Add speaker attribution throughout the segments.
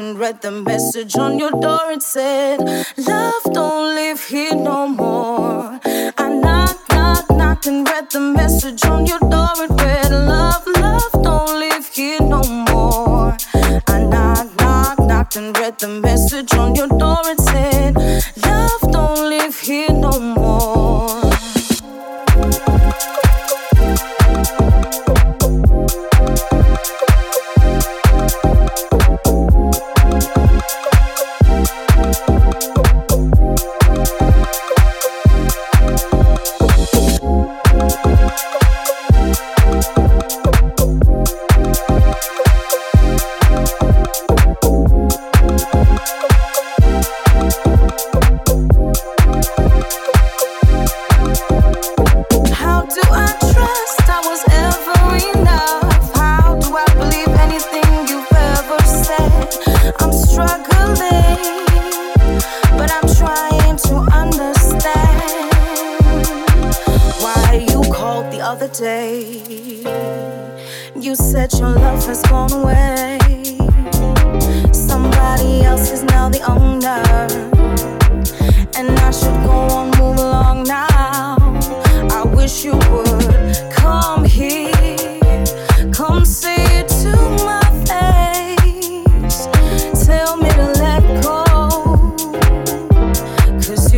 Speaker 1: and read the message on your door. It said,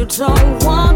Speaker 1: you don't want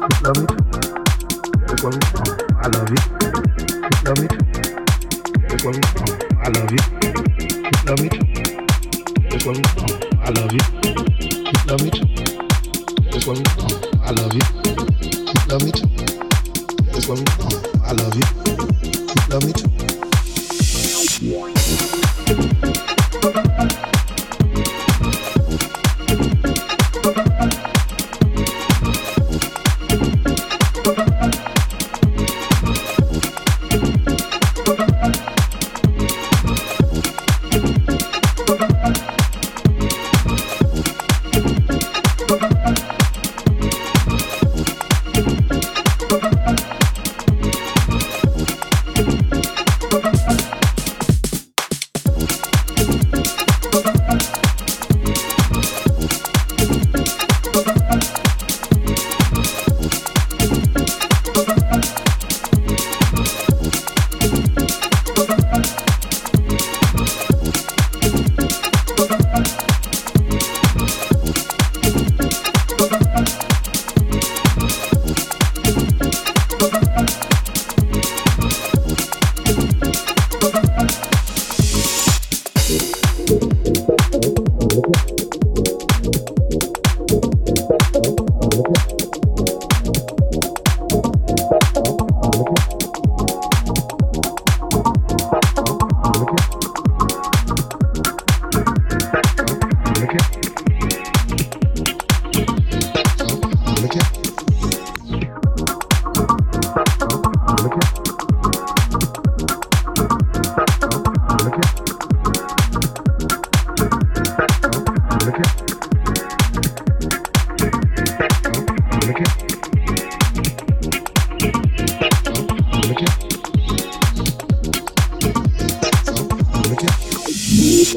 Speaker 1: Love me too. Look what we found. I love you. Love me too. Look what we found. I love you. Love me too. Look what we found. I love you. Love me too. Look what we found. I love you. Love me
Speaker 2: too. Look
Speaker 3: what we found. I love you. Love me too.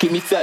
Speaker 3: Keep me fed,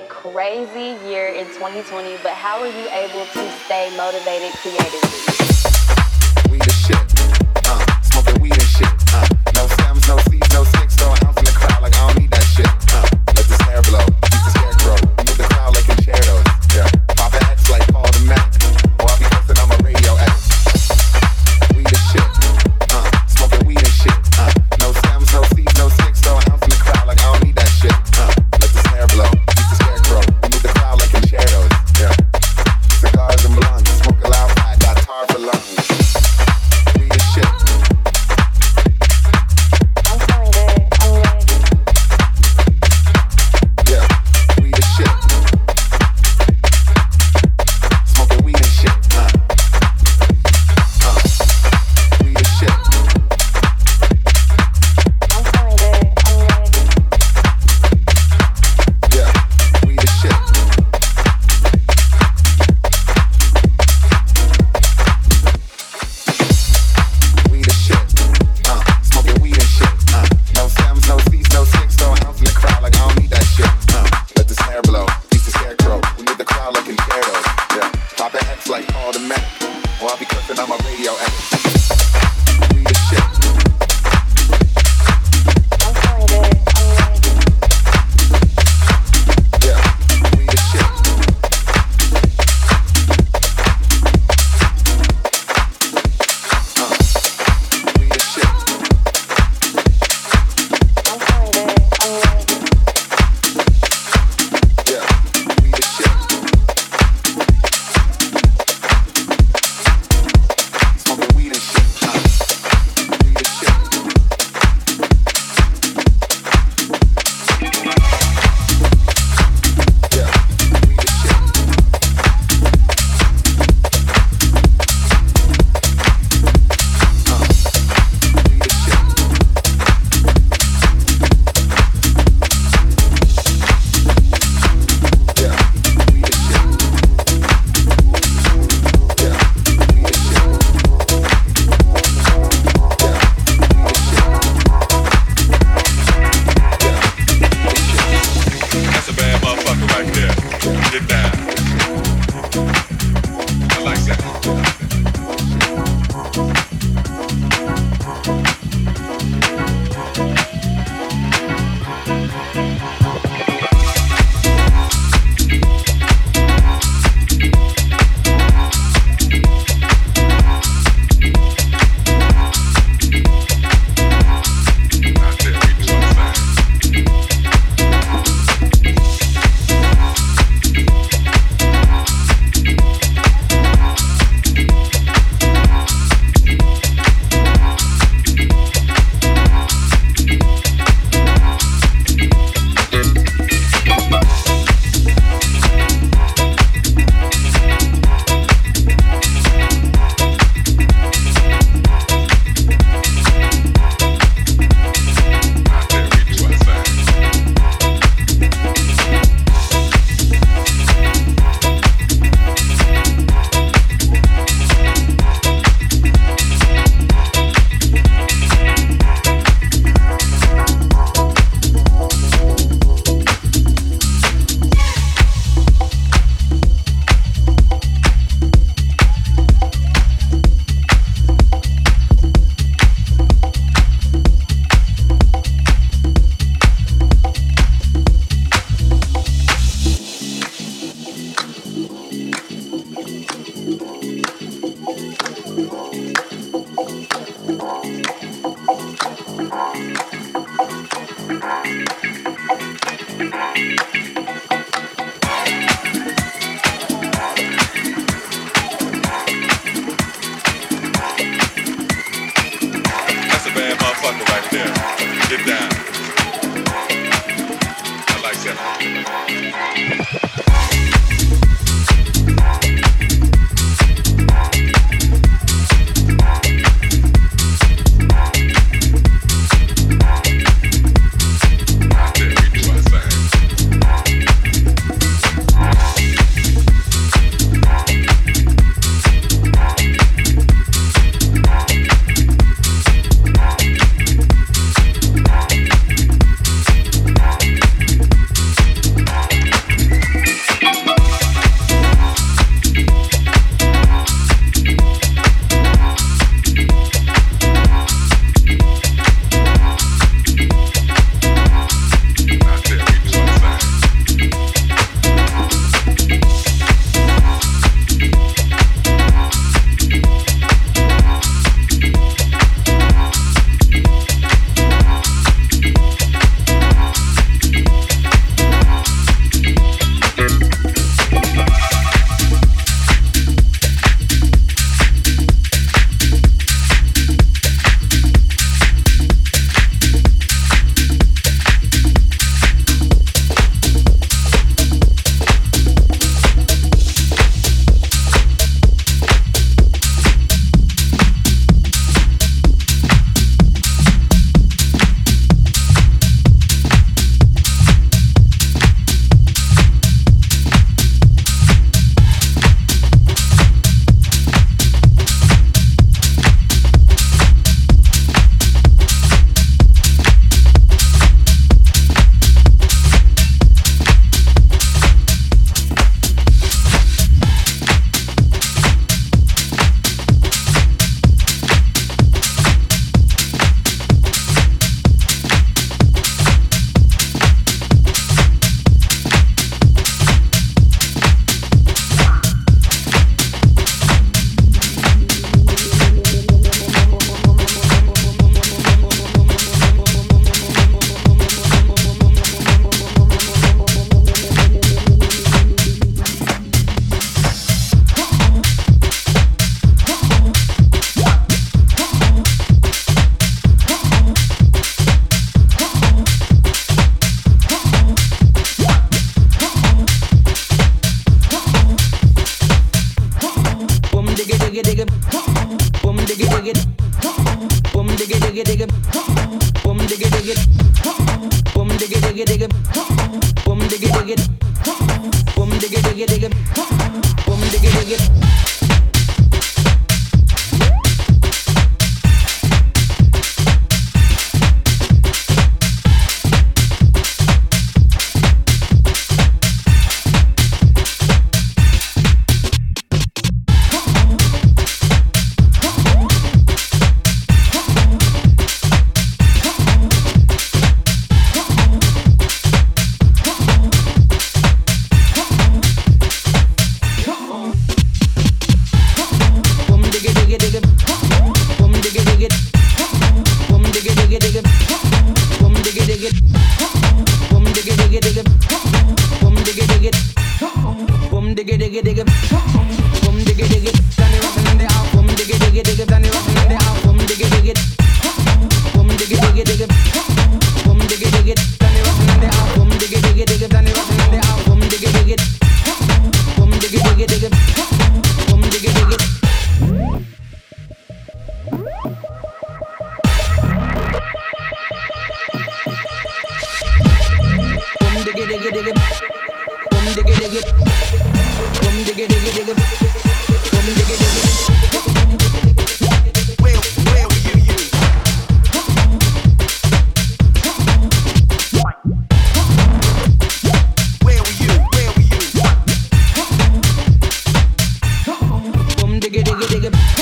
Speaker 1: done.
Speaker 3: Yeah. We the
Speaker 4: shit.2020, but how are you able to stay motivated creatively?